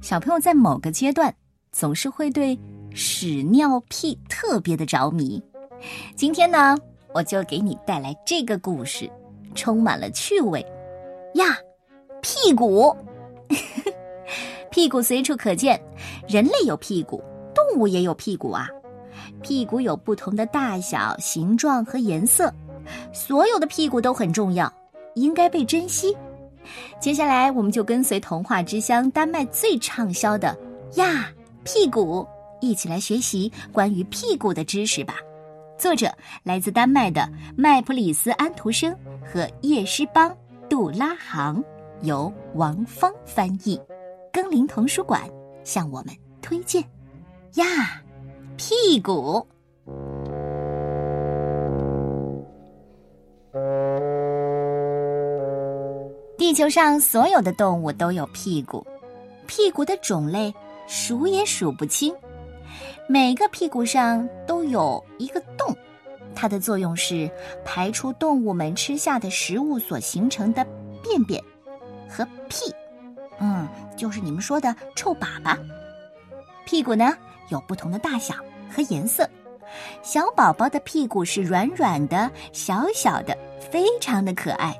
小朋友在某个阶段总是会对屎尿屁特别的着迷。今天呢，我就给你带来这个故事，充满了趣味呀！屁股，屁股随处可见，人类有屁股，动物也有屁股啊。屁股有不同的大小、形状和颜色，所有的屁股都很重要，应该被珍惜。接下来，我们就跟随童话之乡丹麦最畅销的呀屁股，一起来学习关于屁股的知识吧。作者来自丹麦的麦普里斯安徒生和叶诗邦杜拉行，由王芳翻译，耕林童书馆向我们推荐呀屁股。地球上所有的动物都有屁股，屁股的种类数也数不清。每个屁股上都有一个洞，它的作用是排出动物们吃下的食物所形成的便便和屁，嗯，就是你们说的臭粑粑。屁股呢有不同的大小和颜色，小宝宝的屁股是软软的、小小的，非常的可爱。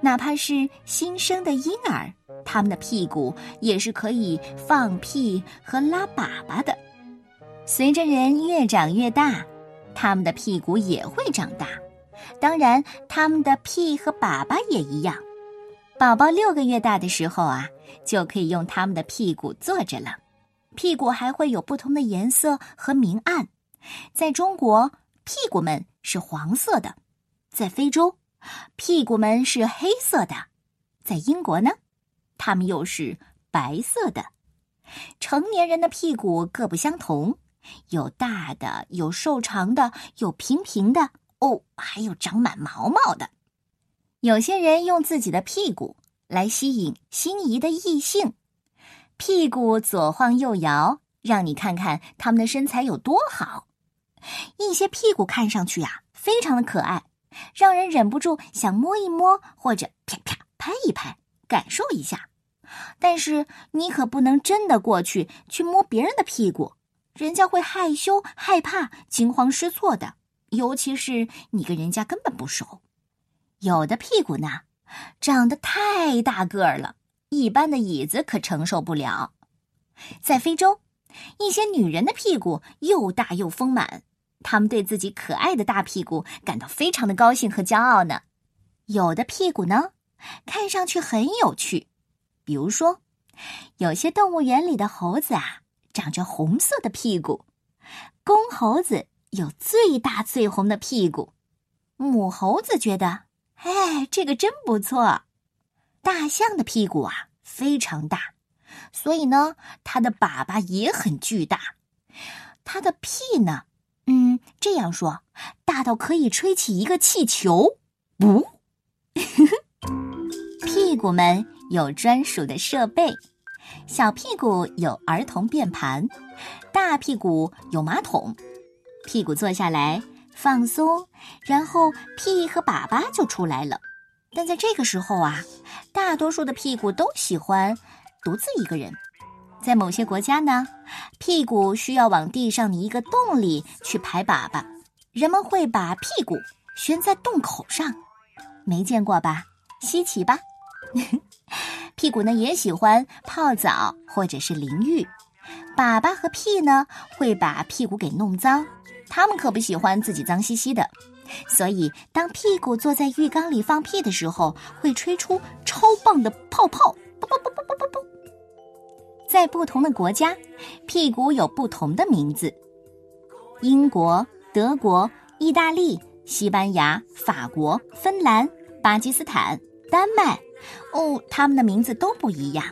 哪怕是新生的婴儿，他们的屁股也是可以放屁和拉粑粑的。随着人越长越大，他们的屁股也会长大，当然，他们的屁和粑粑也一样。宝宝六个月大的时候啊，就可以用他们的屁股坐着了。屁股还会有不同的颜色和明暗。在中国，屁股们是黄色的；在非洲，屁股们是黑色的，在英国呢，它们又是白色的。成年人的屁股各不相同，有大的，有瘦长的，有平平的，哦，还有长满毛毛的。有些人用自己的屁股来吸引心仪的异性，屁股左晃右摇，让你看看他们的身材有多好。一些屁股看上去呀，非常的可爱。让人忍不住想摸一摸，或者啪啪拍一拍，感受一下。但是你可不能真的过去去摸别人的屁股，人家会害羞、害怕、惊慌失措的。尤其是你跟人家根本不熟。有的屁股呢，长得太大个儿了，一般的椅子可承受不了。在非洲，一些女人的屁股又大又丰满。他们对自己可爱的大屁股感到非常的高兴和骄傲呢。有的屁股呢，看上去很有趣，比如说，有些动物园里的猴子啊，长着红色的屁股。公猴子有最大最红的屁股，母猴子觉得，哎，这个真不错。大象的屁股啊非常大，所以呢，它的粑粑也很巨大。它的屁呢？嗯，这样说，大到可以吹起一个气球。不，屁股们有专属的设备，小屁股有儿童便盘，大屁股有马桶。屁股坐下来放松，然后屁和粑粑就出来了。但在这个时候啊，大多数的屁股都喜欢独自一个人。在某些国家呢，屁股需要往地上的一个洞里去排粑粑，人们会把屁股悬在洞口上，没见过吧？稀奇吧？屁股呢也喜欢泡澡或者是淋浴，粑粑和屁呢会把屁股给弄脏，他们可不喜欢自己脏兮兮的，所以当屁股坐在浴缸里放屁的时候，会吹出超棒的泡泡，啵啵啵啵。在不同的国家，屁股有不同的名字。英国、德国、意大利、西班牙、法国、芬兰、巴基斯坦、丹麦，哦，他们的名字都不一样。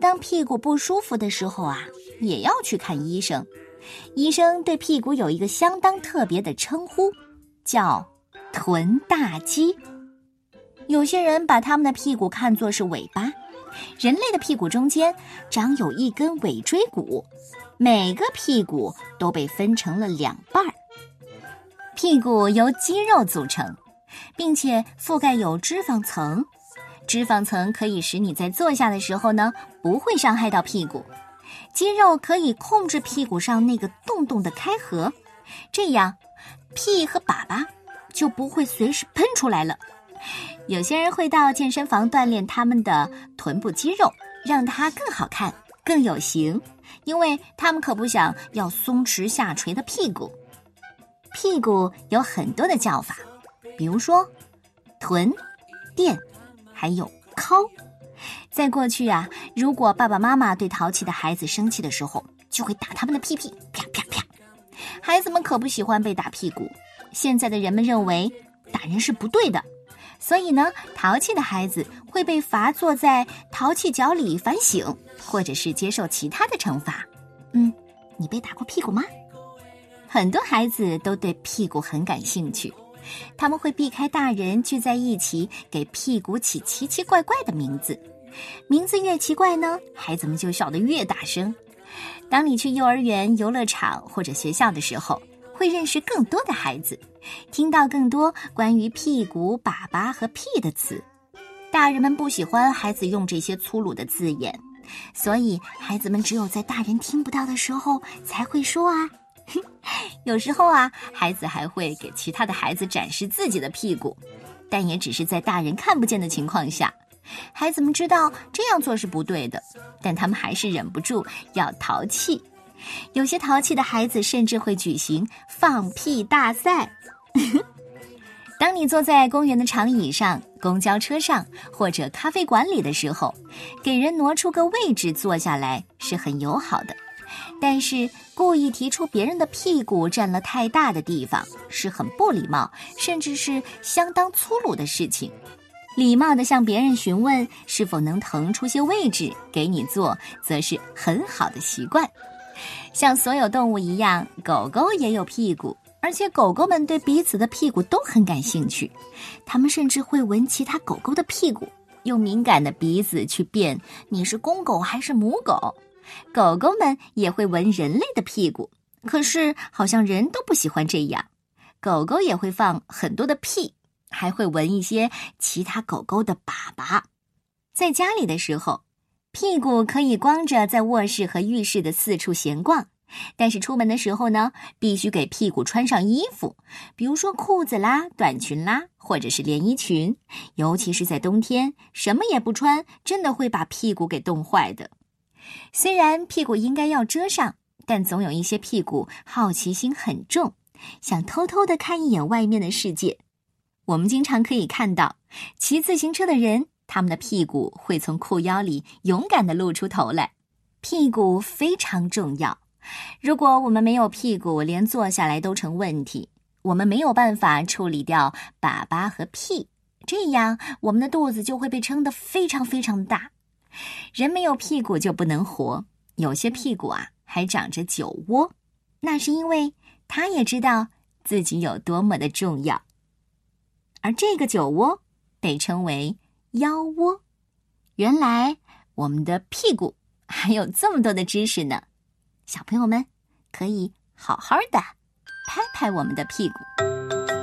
当屁股不舒服的时候啊，也要去看医生。医生对屁股有一个相当特别的称呼，叫“臀大肌”。有些人把他们的屁股看作是尾巴。人类的屁股中间长有一根尾椎骨，每个屁股都被分成了两半儿。屁股由肌肉组成，并且覆盖有脂肪层，脂肪层可以使你在坐下的时候呢，不会伤害到屁股。肌肉可以控制屁股上那个洞洞的开合，这样屁和粑粑就不会随时喷出来了。有些人会到健身房锻炼他们的臀部肌肉，让它更好看、更有型，因为他们可不想要松弛下垂的屁股。屁股有很多的叫法，比如说臀、垫，还有尻。在过去啊，如果爸爸妈妈对淘气的孩子生气的时候，就会打他们的屁屁，啪啪啪。孩子们可不喜欢被打屁股。现在的人们认为打人是不对的，所以呢，淘气的孩子会被罚坐在淘气角里反省，或者是接受其他的惩罚。嗯，你被打过屁股吗？很多孩子都对屁股很感兴趣，他们会避开大人聚在一起给屁股起奇奇怪怪的名字。名字越奇怪呢，孩子们就笑得越大声。当你去幼儿园、游乐场或者学校的时候，会认识更多的孩子，听到更多关于屁股、粑粑和屁的词。大人们不喜欢孩子用这些粗鲁的字眼，所以孩子们只有在大人听不到的时候才会说啊。有时候啊，孩子还会给其他的孩子展示自己的屁股，但也只是在大人看不见的情况下。孩子们知道这样做是不对的，但他们还是忍不住要淘气。有些淘气的孩子甚至会举行放屁大赛。当你坐在公园的长椅上、公交车上或者咖啡馆里的时候，给人挪出个位置坐下来是很友好的，但是故意提出别人的屁股占了太大的地方是很不礼貌，甚至是相当粗鲁的事情。礼貌地向别人询问是否能腾出些位置给你坐，则是很好的习惯。像所有动物一样，狗狗也有屁股，而且狗狗们对彼此的屁股都很感兴趣。它们甚至会闻其他狗狗的屁股，用敏感的鼻子去辨你是公狗还是母狗。狗狗们也会闻人类的屁股，可是好像人都不喜欢这样。狗狗也会放很多的屁。还会闻一些其他狗狗的粑粑。在家里的时候，屁股可以光着在卧室和浴室的四处闲逛，但是出门的时候呢，必须给屁股穿上衣服，比如说裤子啦、短裙啦，或者是连衣裙。尤其是在冬天，什么也不穿，真的会把屁股给冻坏的。虽然屁股应该要遮上，但总有一些屁股好奇心很重，想偷偷的看一眼外面的世界。我们经常可以看到骑自行车的人，他们的屁股会从裤腰里勇敢地露出头来。屁股非常重要，如果我们没有屁股，连坐下来都成问题。我们没有办法处理掉粑粑和屁，这样我们的肚子就会被撑得非常非常大。人没有屁股就不能活，有些屁股啊还长着酒窝，那是因为他也知道自己有多么的重要。而这个酒窝被称为腰窝。原来我们的屁股还有这么多的知识呢，小朋友们可以好好的拍拍我们的屁股。